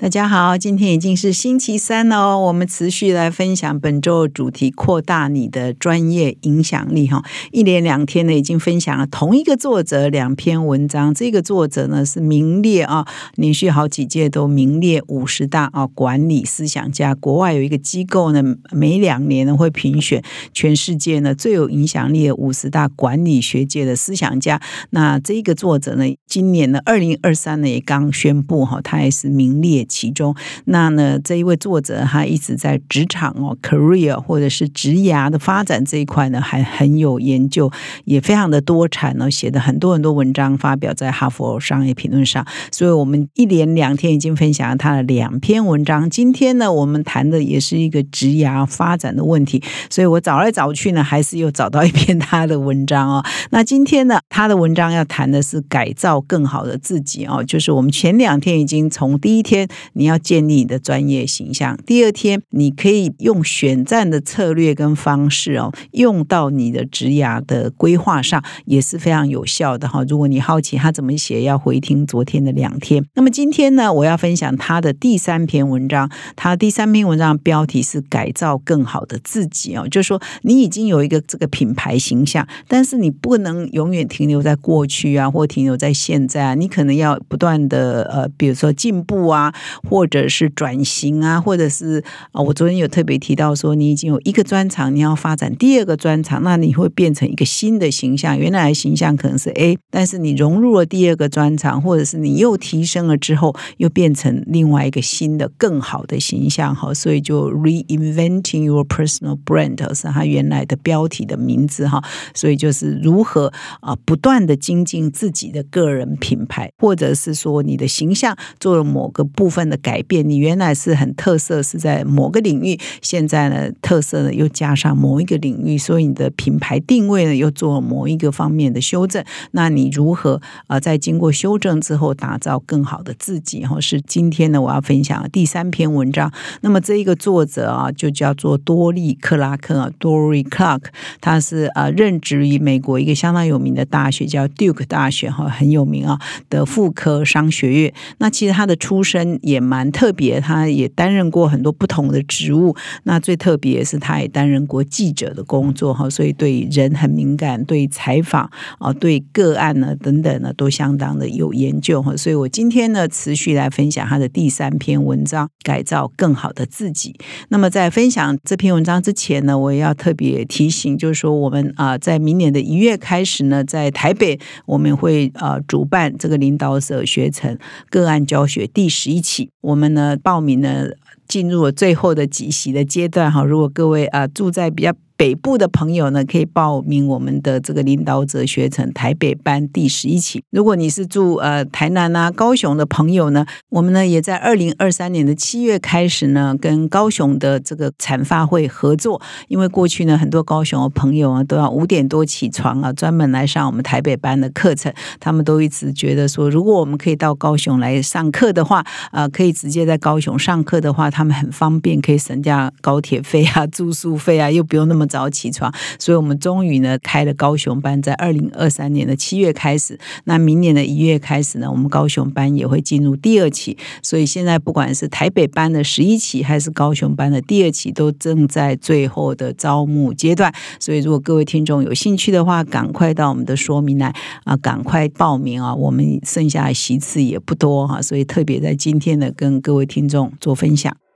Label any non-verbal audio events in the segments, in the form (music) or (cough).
大家好，今天已经是星期三了哦。我们持续来分享本周主题：扩大你的专业影响力。哈，一连两天呢，已经分享了同一个作者两篇文章。这个作者呢是名列啊，连续好几届都名列五十大啊管理思想家。国外有一个机构呢，每两年呢会评选全世界呢最有影响力的五十大管理学界的思想家。那这个作者呢，今年呢二零二三呢也刚宣布哈，他也是名列。其中，那呢，这一位作者他一直在职场哦，career 或者是职涯的发展这一块呢，还很有研究，也非常的多产呢，写的很多很多文章发表在哈佛商业评论上。所以，我们一连两天已经分享了他的两篇文章。今天呢，我们谈的也是一个职涯发展的问题。所以我找来找去呢，还是又找到一篇他的文章哦。(laughs) 那今天呢，他的文章要谈的是改造更好的自己哦，就是我们前两天已经从第一天。你要建立你的专业形象。第二天，你可以用选战的策略跟方式哦，用到你的职涯的规划上，也是非常有效的哈。如果你好奇他怎么写，要回听昨天的两天。那么今天呢，我要分享他的第三篇文章。他第三篇文章标题是“改造更好的自己”哦，就是说你已经有一个这个品牌形象，但是你不能永远停留在过去啊，或停留在现在啊，你可能要不断的呃，比如说进步啊。或者是转型啊，或者是啊，我昨天有特别提到说，你已经有一个专长，你要发展第二个专长，那你会变成一个新的形象。原来的形象可能是 A，但是你融入了第二个专长，或者是你又提升了之后，又变成另外一个新的、更好的形象。哈，所以就 reinventing your personal brand 是它原来的标题的名字哈。所以就是如何啊，不断的精进自己的个人品牌，或者是说你的形象做了某个部分。分的改变，你原来是很特色，是在某个领域，现在呢特色呢又加上某一个领域，所以你的品牌定位呢又做某一个方面的修正。那你如何啊在经过修正之后打造更好的自己？哈，是今天呢我要分享第三篇文章。那么这一个作者啊就叫做多利克拉克啊，Dory Clark，他是啊任职于美国一个相当有名的大学叫 Duke 大学哈，很有名啊的妇科商学院。那其实他的出身。也蛮特别，他也担任过很多不同的职务。那最特别是，他也担任过记者的工作哈，所以对人很敏感，对采访啊，对个案呢等等呢，都相当的有研究哈。所以我今天呢，持续来分享他的第三篇文章，改造更好的自己。那么在分享这篇文章之前呢，我也要特别提醒，就是说我们啊，在明年的一月开始呢，在台北我们会呃主办这个领导者学程个案教学第十一期。我们呢，报名呢，进入了最后的几席的阶段哈。如果各位啊住在比较。北部的朋友呢，可以报名我们的这个领导者学程台北班第十一期。如果你是住呃台南啊、高雄的朋友呢，我们呢也在二零二三年的七月开始呢，跟高雄的这个产发会合作。因为过去呢，很多高雄的朋友啊，都要五点多起床啊，专门来上我们台北班的课程。他们都一直觉得说，如果我们可以到高雄来上课的话，啊，可以直接在高雄上课的话，他们很方便，可以省下高铁费啊、住宿费啊，又不用那么。早起床，所以我们终于呢开了高雄班，在二零二三年的七月开始。那明年的一月开始呢，我们高雄班也会进入第二期。所以现在不管是台北班的十一期，还是高雄班的第二期，都正在最后的招募阶段。所以如果各位听众有兴趣的话，赶快到我们的说明来啊，赶快报名啊！我们剩下的席次也不多哈，所以特别在今天呢，跟各位听众做分享。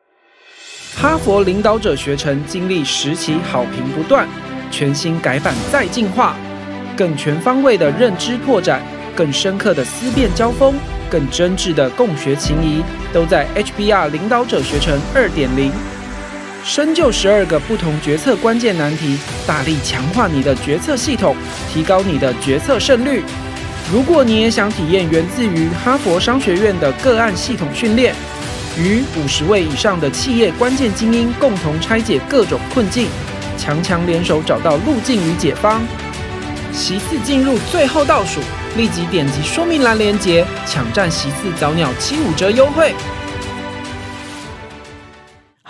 哈佛领导者学程经历十期好评不断，全新改版再进化，更全方位的认知拓展，更深刻的思辨交锋，更真挚的共学情谊，都在 HBR 领导者学程二点零。深究十二个不同决策关键难题，大力强化你的决策系统，提高你的决策胜率。如果你也想体验源自于哈佛商学院的个案系统训练。与五十位以上的企业关键精英共同拆解各种困境，强强联手找到路径与解方。其次进入最后倒数，立即点击说明栏链接，抢占席次早鸟七五折优惠。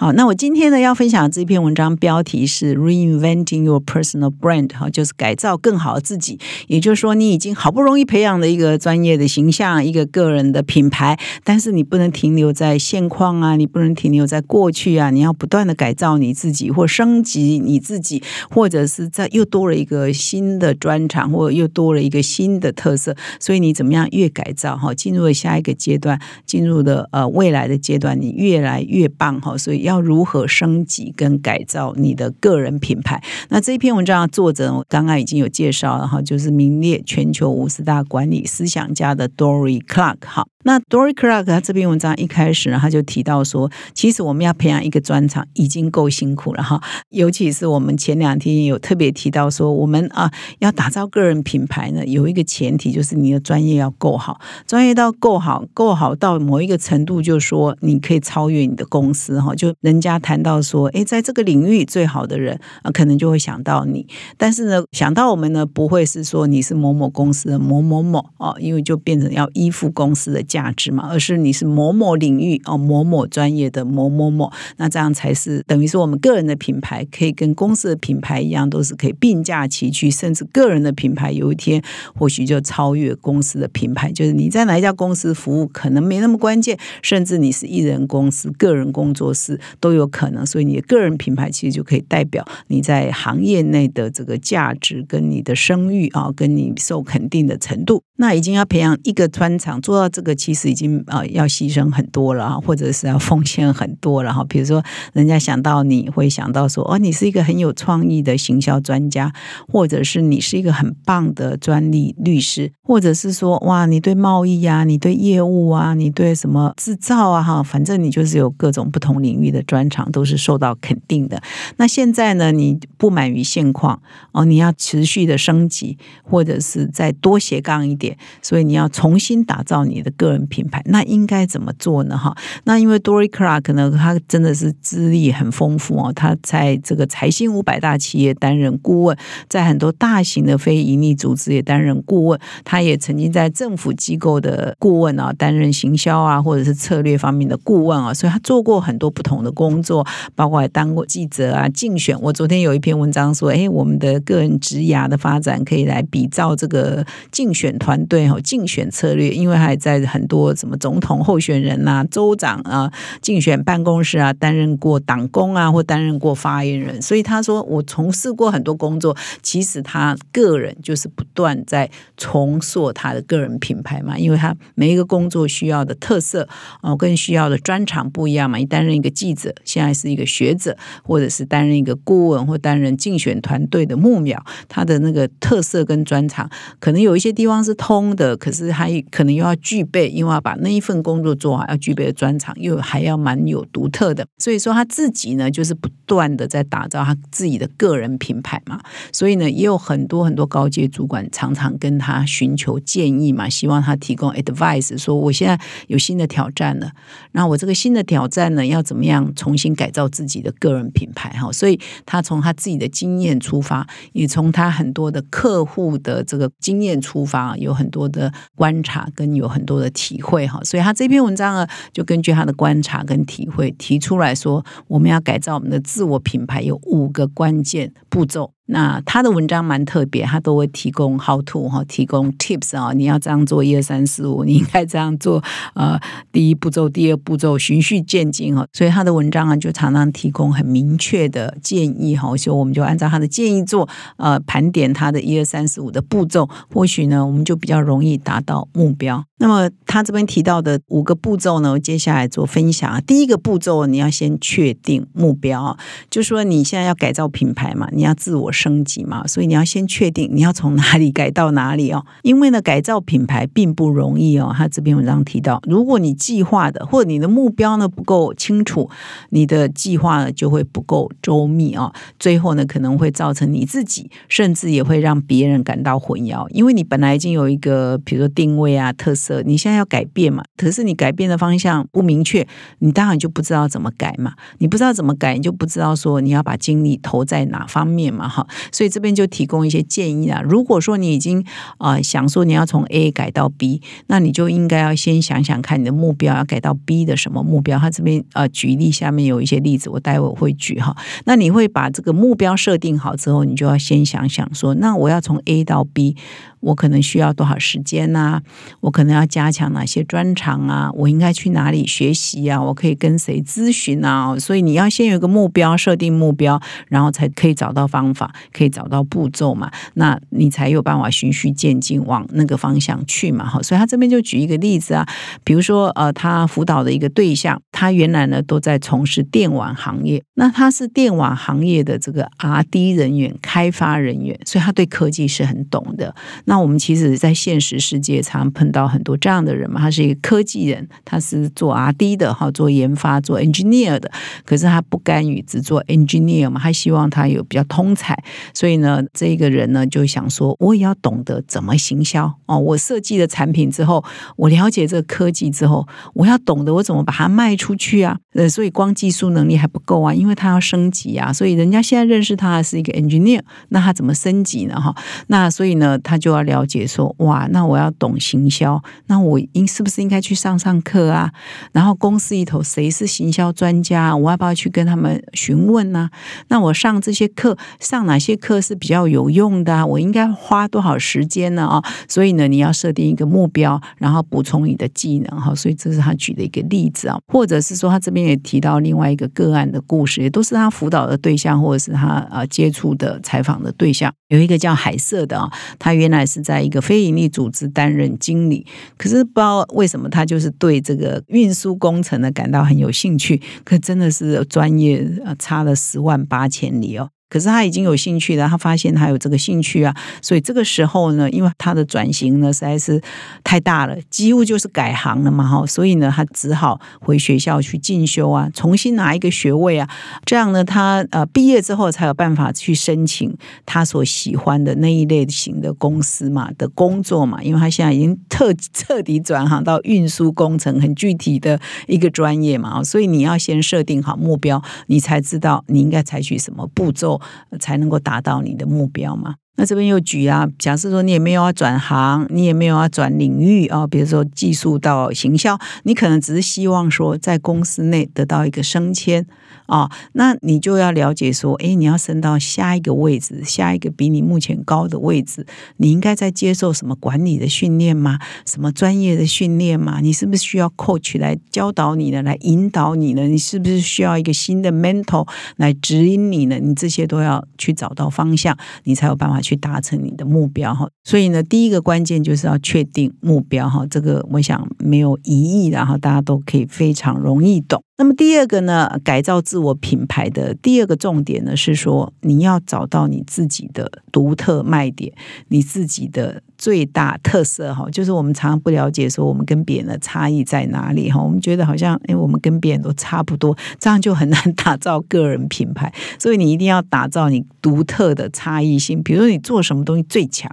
好，那我今天呢要分享的这篇文章标题是 Reinventing Your Personal Brand，哈，就是改造更好的自己。也就是说，你已经好不容易培养了一个专业的形象，一个个人的品牌，但是你不能停留在现况啊，你不能停留在过去啊，你要不断的改造你自己，或升级你自己，或者是在又多了一个新的专长，或者又多了一个新的特色。所以你怎么样越改造哈，进入了下一个阶段，进入的呃未来的阶段，你越来越棒哈。所以要。要如何升级跟改造你的个人品牌？那这一篇文章的作者我刚刚已经有介绍了哈，就是名列全球五十大管理思想家的 Dory Clark 哈。那 Dory Clark 他这篇文章一开始呢，他就提到说，其实我们要培养一个专长已经够辛苦了哈，尤其是我们前两天有特别提到说，我们啊要打造个人品牌呢，有一个前提就是你的专业要够好，专业到够好，够好到某一个程度，就是说你可以超越你的公司哈，就人家谈到说，哎，在这个领域最好的人啊，可能就会想到你，但是呢，想到我们呢，不会是说你是某某公司的某某某哦，因为就变成要依附公司的。价值嘛，而是你是某某领域哦，某某专业的某某某，那这样才是等于是我们个人的品牌可以跟公司的品牌一样，都是可以并驾齐驱，甚至个人的品牌有一天或许就超越公司的品牌。就是你在哪一家公司服务，可能没那么关键，甚至你是艺人公司、个人工作室都有可能。所以你的个人品牌其实就可以代表你在行业内的这个价值跟你的声誉啊，跟你受肯定的程度。那已经要培养一个专长，做到这个。其实已经呃要牺牲很多了或者是要奉献很多了哈。比如说，人家想到你会想到说，哦，你是一个很有创意的行销专家，或者是你是一个很棒的专利律师，或者是说，哇，你对贸易啊，你对业务啊，你对什么制造啊，哈，反正你就是有各种不同领域的专长，都是受到肯定的。那现在呢，你不满于现况哦，你要持续的升级，或者是再多斜杠一点，所以你要重新打造你的个。品牌那应该怎么做呢？哈，那因为 Dory Clark 呢，他真的是资历很丰富哦。他在这个财新五百大企业担任顾问，在很多大型的非营利组织也担任顾问。他也曾经在政府机构的顾问啊，担任行销啊，或者是策略方面的顾问啊。所以他做过很多不同的工作，包括当过记者啊，竞选。我昨天有一篇文章说，哎，我们的个人职涯的发展可以来比照这个竞选团队哈，竞选策略，因为还在很。很多什么总统候选人呐、州长啊、竞选办公室啊，担任过党工啊，或担任过发言人，所以他说我从事过很多工作。其实他个人就是不断在重塑他的个人品牌嘛，因为他每一个工作需要的特色哦，跟需要的专长不一样嘛。你担任一个记者，现在是一个学者，或者是担任一个顾问，或担任竞选团队的幕僚，他的那个特色跟专长，可能有一些地方是通的，可是他可能又要具备。因为要把那一份工作做好，要具备的专长又还要蛮有独特的，所以说他自己呢，就是不断的在打造他自己的个人品牌嘛。所以呢，也有很多很多高阶主管常常跟他寻求建议嘛，希望他提供 advice，说我现在有新的挑战了，那我这个新的挑战呢，要怎么样重新改造自己的个人品牌哈？所以他从他自己的经验出发，也从他很多的客户的这个经验出发，有很多的观察跟有很多的。体会哈，所以他这篇文章呢，就根据他的观察跟体会提出来说，我们要改造我们的自我品牌，有五个关键步骤。那他的文章蛮特别，他都会提供 how to 哈，提供 tips 啊，你要这样做一二三四五，(laughs) 你应该这样做，呃，第一步骤、第二步骤，循序渐进哈。所以他的文章啊，就常常提供很明确的建议哈，所以我们就按照他的建议做，呃，盘点他的一二三四五的步骤，或许呢，我们就比较容易达到目标。那么他这边提到的五个步骤呢，接下来做分享啊。第一个步骤，你要先确定目标啊，就说你现在要改造品牌嘛，你要自我。升级嘛，所以你要先确定你要从哪里改到哪里哦。(laughs) 因为呢，改造品牌并不容易哦。他这篇文章提到，如果你计划的或者你的目标呢不够清楚，你的计划呢就会不够周密啊。最后呢，可能会造成你自己，甚至也会让别人感到混淆。因为你本来已经有一个，比如说定位啊、特色，你现在要改变嘛，可是你改变的方向不明确，你当然就不知道怎么改嘛。你不知道怎么改，你就不知道说你要把精力投在哪方面嘛，哈。所以这边就提供一些建议啊。如果说你已经啊想说你要从 A 改到 B，那你就应该要先想想看你的目标要改到 B 的什么目标。他这边呃举例下面有一些例子，我待会会举哈。那你会把这个目标设定好之后，你就要先想想说，那我要从 A 到 B。我可能需要多少时间呐？我可能要加强哪些专长啊？我应该去哪里学习啊？我可以跟谁咨询啊？所以你要先有一个目标，设定目标，然后才可以找到方法，可以找到步骤嘛？那你才有办法循序渐进往那个方向去嘛？哈，所以他这边就举一个例子啊，比如说呃，他辅导的一个对象，他原来呢都在从事电网行业，那他是电网行业的这个 R D 人员、开发人员，所以他对科技是很懂的。那那我们其实，在现实世界常碰到很多这样的人嘛。他是一个科技人，他是做 R D 的哈，做研发、做 engineer 的。可是他不甘于只做 engineer 嘛，他希望他有比较通才。所以呢，这个人呢就想说，我也要懂得怎么行销哦。我设计了产品之后，我了解这个科技之后，我要懂得我怎么把它卖出去啊。呃，所以光技术能力还不够啊，因为他要升级啊。所以人家现在认识他是一个 engineer，那他怎么升级呢？哈，那所以呢，他就要。了解说哇，那我要懂行销，那我应是不是应该去上上课啊？然后公司里头谁是行销专家，我要不要去跟他们询问呢？那我上这些课，上哪些课是比较有用的？我应该花多少时间呢？啊，所以呢，你要设定一个目标，然后补充你的技能哈。所以这是他举的一个例子啊，或者是说他这边也提到另外一个个案的故事，也都是他辅导的对象，或者是他啊接触的采访的对象。有一个叫海瑟的啊，他原来是在一个非营利组织担任经理，可是不知道为什么他就是对这个运输工程呢感到很有兴趣，可真的是专业差了十万八千里哦。可是他已经有兴趣了，他发现他有这个兴趣啊，所以这个时候呢，因为他的转型呢实在是太大了，几乎就是改行了嘛哈，所以呢他只好回学校去进修啊，重新拿一个学位啊，这样呢他呃毕业之后才有办法去申请他所喜欢的那一类型的公司嘛的工作嘛，因为他现在已经彻 (laughs) 彻底转行到运输工程很具体的一个专业嘛，所以你要先设定好目标，你才知道你应该采取什么步骤。才能够达到你的目标嘛？那这边又举啊，假设说你也没有要转行，你也没有要转领域啊，比如说技术到行销，你可能只是希望说在公司内得到一个升迁。啊，那你就要了解说，哎，你要升到下一个位置，下一个比你目前高的位置，你应该在接受什么管理的训练吗？什么专业的训练吗？你是不是需要 coach 来教导你呢？来引导你呢？你是不是需要一个新的 mentor 来指引你呢？你这些都要去找到方向，你才有办法去达成你的目标哈。所以呢，第一个关键就是要确定目标哈，这个我想没有疑义，然后大家都可以非常容易懂。那么第二个呢，改造自我品牌的第二个重点呢，是说你要找到你自己的独特卖点，你自己的。最大特色哈，就是我们常常不了解说我们跟别人的差异在哪里哈。我们觉得好像哎，我们跟别人都差不多，这样就很难打造个人品牌。(laughs) 所以你一定要打造你独特的差异性，比如说你做什么东西最强，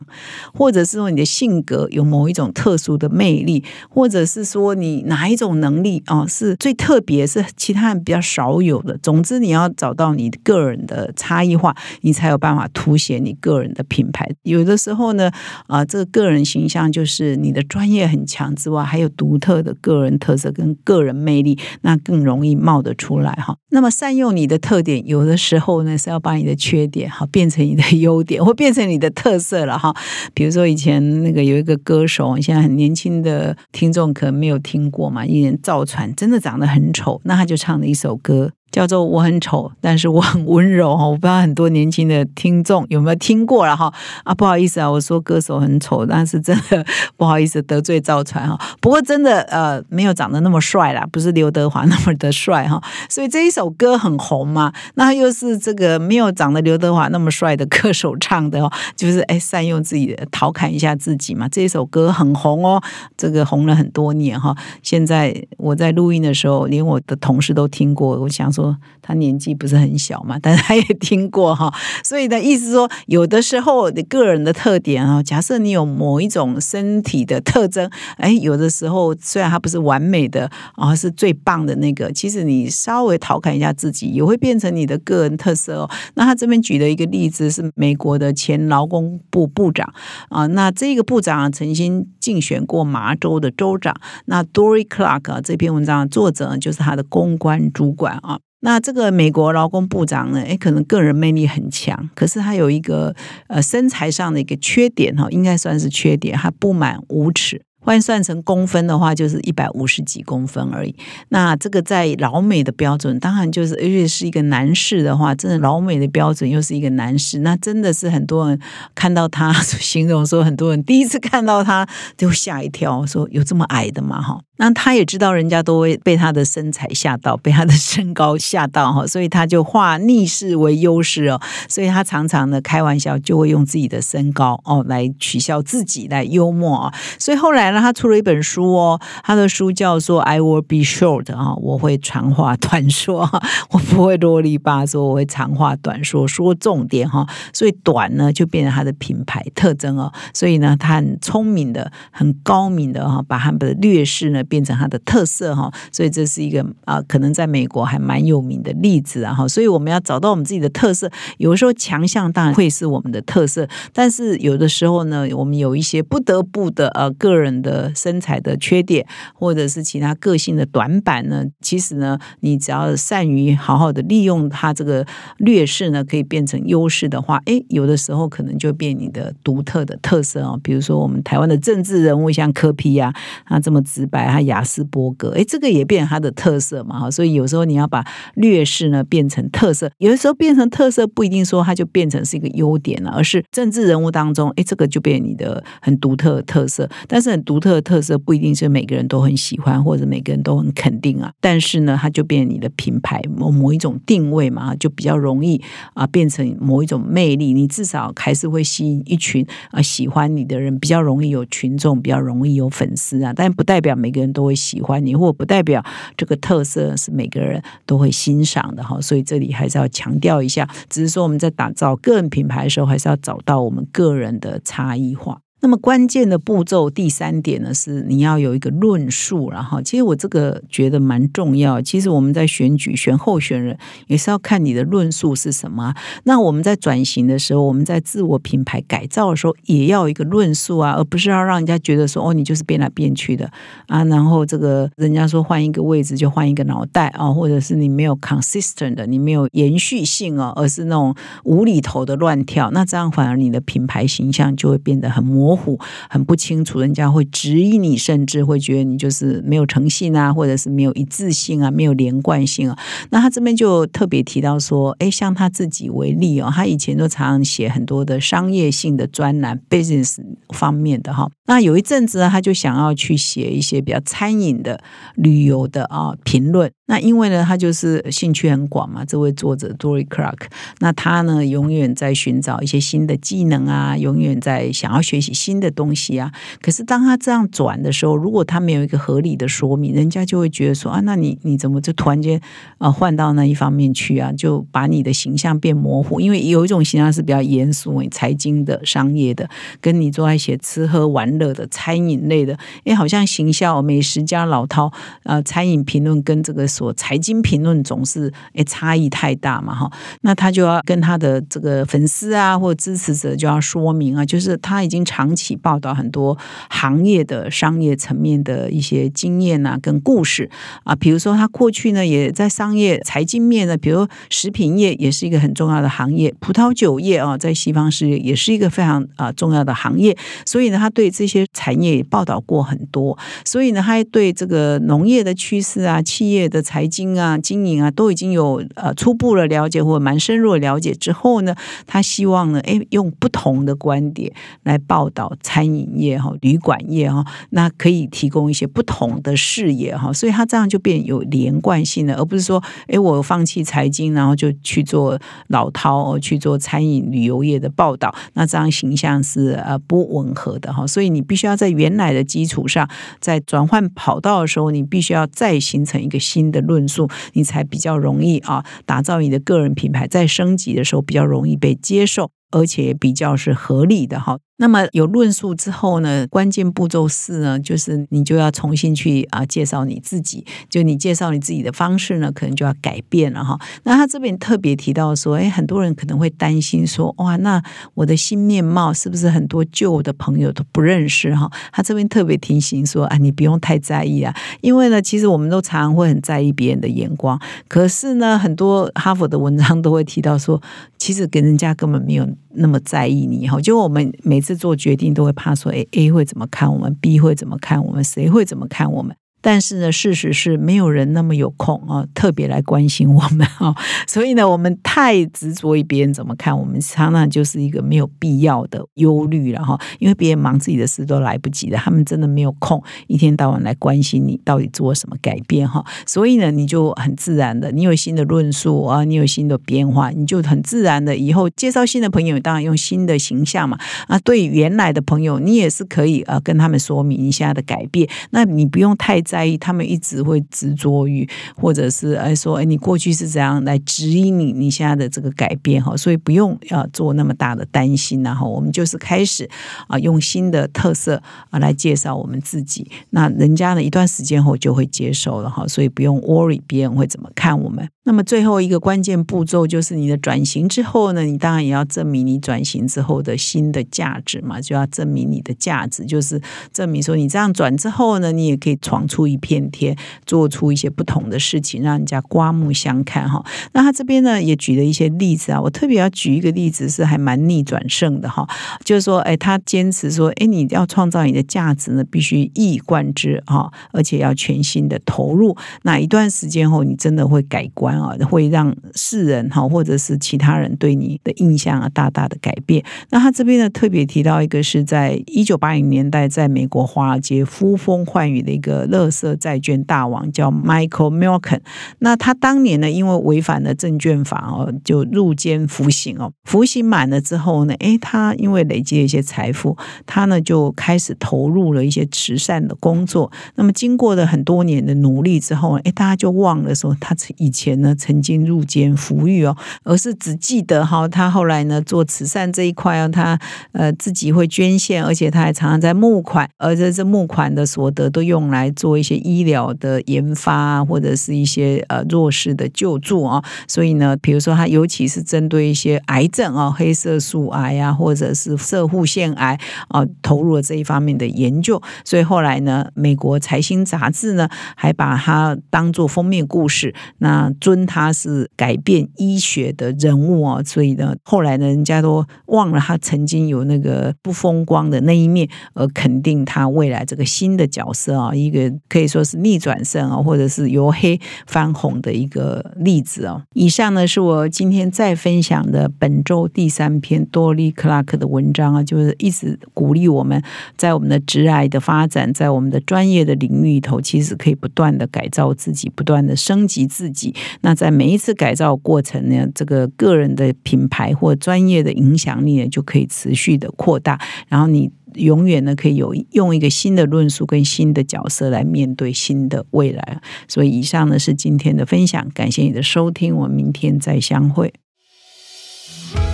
或者是说你的性格有某一种特殊的魅力，或者是说你哪一种能力啊是最特别，是其他人比较少有的。总之，你要找到你个人的差异化，你才有办法凸显你个人的品牌。有的时候呢，啊这。个人形象就是你的专业很强之外，还有独特的个人特色跟个人魅力，那更容易冒得出来哈。那么善用你的特点，有的时候呢是要把你的缺点哈 (laughs) 变成你的优点，或变成你的特色了哈。比如说以前那个有一个歌手，现在很年轻的听众可能没有听过嘛，一人赵传真的长得很丑，那他就唱了一首歌。叫做我很丑，但是我很温柔哈。我不知道很多年轻的听众有没有听过了哈啊，不好意思啊，我说歌手很丑，但是真的不好意思得罪赵传哈。(laughs) 不过真的呃，没有长得那么帅啦，不是刘德华那么的帅哈。所以这一首歌很红嘛，那又是这个没有长得刘德华那么帅的歌手唱的哦，就是哎善用自己的调侃一下自己嘛。这一首歌很红哦，这个红了很多年哈。现在我在录音的时候，连我的同事都听过，我想说。说他年纪不是很小嘛，(laughs) 但是他也听过哈。所以的意思说，有的时候你个人的特点啊，假设你有某一种身体的特征，哎，有的时候虽然他不是完美的啊，是最棒的那个，其实你稍微调侃一下自己，也会变成你的个人特色哦。那他这边举的一个例子是美国的前劳工部部长啊，那这个部长曾经竞选过麻州的州长。那 Dory Clark 这篇文章的作者就是他的公关主管啊。那这个美国劳工部长呢，诶，可能个人魅力很强，可是他有一个呃身材上的一个缺点哈，应该算是缺点，他不满五尺。换算成公分的话，就是一百五十几公分而已。那这个在老美的标准，当然就是，而且是一个男士的话，真的老美的标准又是一个男士，那真的是很多人看到他 (laughs) 形容说，很多人第一次看到他就吓一跳，说有这么矮的吗？哈。那他也知道人家都会被他的身材吓到，被他的身高吓到哈，(laughs) 所以他就化逆势为优势哦，所以他常常的开玩笑就会用自己的身高哦来取笑自己，来幽默啊。所以后来呢，他出了一本书哦，他的书叫做《I Will Be Short》啊，我会长话短说，(laughs) 我不会啰里吧嗦，我会长话短说，说重点哈。所以短呢就变成他的品牌特征哦。所以呢，他很聪明的、很高明的哈，把他们的劣势呢。变成它的特色哈，所以这是一个啊，可能在美国还蛮有名的例子啊哈。所以我们要找到我们自己的特色，有时候强项当然会是我们的特色，但是有的时候呢，我们有一些不得不的呃个人的身材的缺点，或者是其他个性的短板呢，其实呢，你只要善于好好的利用它这个劣势呢，可以变成优势的话，哎，有的时候可能就变你的独特的特色哦。比如说我们台湾的政治人物像柯批啊，他这么直白。雅斯伯格，哎，这个也变成他的特色嘛，哈，所以有时候你要把劣势呢变成特色，有的时候变成特色不一定说它就变成是一个优点了，而是政治人物当中，哎，这个就变你的很独特的特色。但是很独特的特色不一定是每个人都很喜欢，或者每个人都很肯定啊。但是呢，它就变你的品牌某某一种定位嘛，就比较容易啊变成某一种魅力。你至少还是会吸引一群啊喜欢你的人，比较容易有群众，比较容易有粉丝啊。但不代表每个人。都会喜欢你，或不代表这个特色是每个人都会欣赏的哈。所以这里还是要强调一下，只是说我们在打造个人品牌的时候，还是要找到我们个人的差异化。那么关键的步骤第三点呢，是你要有一个论述，然后其实我这个觉得蛮重要。其实我们在选举选候选人，也是要看你的论述是什么。那我们在转型的时候，我们在自我品牌改造的时候，也要一个论述啊，而不是要让人家觉得说哦，你就是变来变去的啊。然后这个人家说换一个位置就换一个脑袋啊，或者是你没有 consistent 的，你没有延续性哦，而是那种无厘头的乱跳，那这样反而你的品牌形象就会变得很模。模糊很不清楚，人家会质疑你，甚至会觉得你就是没有诚信啊，或者是没有一致性啊，没有连贯性啊。那他这边就特别提到说，哎，像他自己为例哦，他以前都常常写很多的商业性的专栏，business 方面的哈。那有一阵子呢，他就想要去写一些比较餐饮的、旅游的啊评论。那因为呢，他就是兴趣很广嘛，这位作者 Dory Clark，那他呢永远在寻找一些新的技能啊，永远在想要学习新的东西啊。可是当他这样转的时候，如果他没有一个合理的说明，人家就会觉得说啊，那你你怎么就突然间啊换到那一方面去啊？就把你的形象变模糊。因为有一种形象是比较严肃、财经的、商业的，跟你做一些吃喝玩乐的、餐饮类的，哎，好像行销、美食家老饕啊，餐饮评论跟这个。所财经评论总是诶差异太大嘛哈，那他就要跟他的这个粉丝啊或支持者就要说明啊，就是他已经长期报道很多行业的商业层面的一些经验啊跟故事啊，比如说他过去呢也在商业财经面呢，比如食品业也是一个很重要的行业，葡萄酒业啊在西方世界也是一个非常啊重要的行业，所以呢他对这些产业报道过很多，所以呢他对这个农业的趋势啊企业的。财经啊，经营啊，都已经有呃初步的了解或蛮深入的了解之后呢，他希望呢，哎，用不同的观点来报道。到餐饮业哈、旅馆业哈，那可以提供一些不同的视野哈，所以它这样就变有连贯性了，而不是说，哎，我放弃财经，然后就去做老饕去做餐饮旅游业的报道，那这样形象是呃不吻合的哈，所以你必须要在原来的基础上，在转换跑道的时候，你必须要再形成一个新的论述，你才比较容易啊，打造你的个人品牌，在升级的时候比较容易被接受。而且比较是合理的哈。那么有论述之后呢，关键步骤四呢，就是你就要重新去啊介绍你自己，就你介绍你自己的方式呢，可能就要改变了哈。那他这边特别提到说，哎，很多人可能会担心说，哇，那我的新面貌是不是很多旧的朋友都不认识哈？他这边特别提醒说，啊，你不用太在意啊，因为呢，其实我们都常常会很在意别人的眼光，可是呢，很多哈佛的文章都会提到说，其实跟人家根本没有。那么在意你哈，就我们每次做决定都会怕说，哎，A 会怎么看我们，B 会怎么看我们，谁会怎么看我们？但是呢，事实是没有人那么有空啊，特别来关心我们啊。(laughs) 所以呢，我们太执着于别人怎么看我们，常常就是一个没有必要的忧虑了哈。因为别人忙自己的事都来不及的，他们真的没有空一天到晚来关心你到底做什么改变哈。所以呢，你就很自然的，你有新的论述啊，你有新的变化，你就很自然的以后介绍新的朋友，当然用新的形象嘛啊。对原来的朋友，你也是可以呃跟他们说明一下的改变，那你不用太。在意他们一直会执着于，或者是哎说哎你过去是怎样来指引你你现在的这个改变哈，所以不用要做那么大的担心然后我们就是开始啊用新的特色啊来介绍我们自己，那人家呢一段时间后就会接受了哈，所以不用 worry 别人会怎么看我们。那么最后一个关键步骤就是你的转型之后呢，你当然也要证明你转型之后的新的价值嘛，就要证明你的价值，就是证明说你这样转之后呢，你也可以闯出一片天，做出一些不同的事情，让人家刮目相看哈。那他这边呢也举了一些例子啊，我特别要举一个例子是还蛮逆转胜的哈，就是说，哎，他坚持说，哎，你要创造你的价值呢，必须一以贯之哈，而且要全心的投入。那一段时间后，你真的会改观。啊，会让世人哈，或者是其他人对你的印象啊，大大的改变。那他这边呢，特别提到一个是在一九八零年代，在美国华尔街呼风唤雨的一个乐色债券大王，叫 Michael Milken。那他当年呢，因为违反了证券法哦，就入监服刑哦。服刑满了之后呢，诶，他因为累积了一些财富，他呢就开始投入了一些慈善的工作。那么经过了很多年的努力之后，诶，大家就忘了说他以前呢。曾经入监服狱哦，而是只记得哈，他后来呢做慈善这一块啊，他呃自己会捐献，而且他还常常在募款，而这这募款的所得都用来做一些医疗的研发啊或者是一些呃弱势的救助啊。所以呢，比如说他尤其是针对一些癌症啊，黑色素癌啊，或者是射护腺癌啊，投入了这一方面的研究。所以后来呢，美国财新杂志呢还把它当做封面故事，那尊。他是改变医学的人物哦，所以呢，后来呢，人家都忘了他曾经有那个不风光的那一面，而肯定他未来这个新的角色啊，一个可以说是逆转胜啊，或者是由黑翻红的一个例子哦。以上呢，是我今天再分享的本周第三篇多利克拉克的文章啊，就是一直鼓励我们在我们的职癌的发展，在我们的专业的领域里头，其实可以不断的改造自己，不断的升级自己。那在每一次改造过程呢，这个个人的品牌或专业的影响力呢，就可以持续的扩大。然后你永远呢，可以有用一个新的论述跟新的角色来面对新的未来。所以，以上呢是今天的分享，感谢你的收听，我们明天再相会。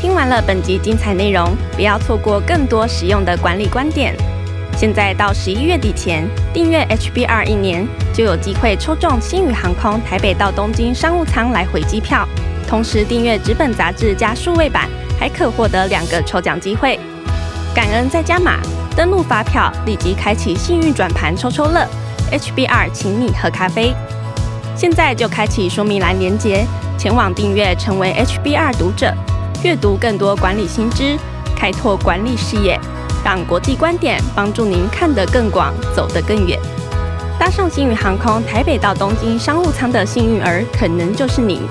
听完了本集精彩内容，不要错过更多实用的管理观点。现在到十一月底前订阅 HBR 一年，就有机会抽中新宇航空台北到东京商务舱来回机票。同时订阅纸本杂志加数位版，还可获得两个抽奖机会。感恩再加码，登录发票立即开启幸运转盘抽抽乐。HBR 请你喝咖啡。现在就开启说明栏连接，前往订阅，成为 HBR 读者，阅读更多管理新知，开拓管理视野。让国际观点帮助您看得更广，走得更远。搭上星宇航空台北到东京商务舱的幸运儿，可能就是你。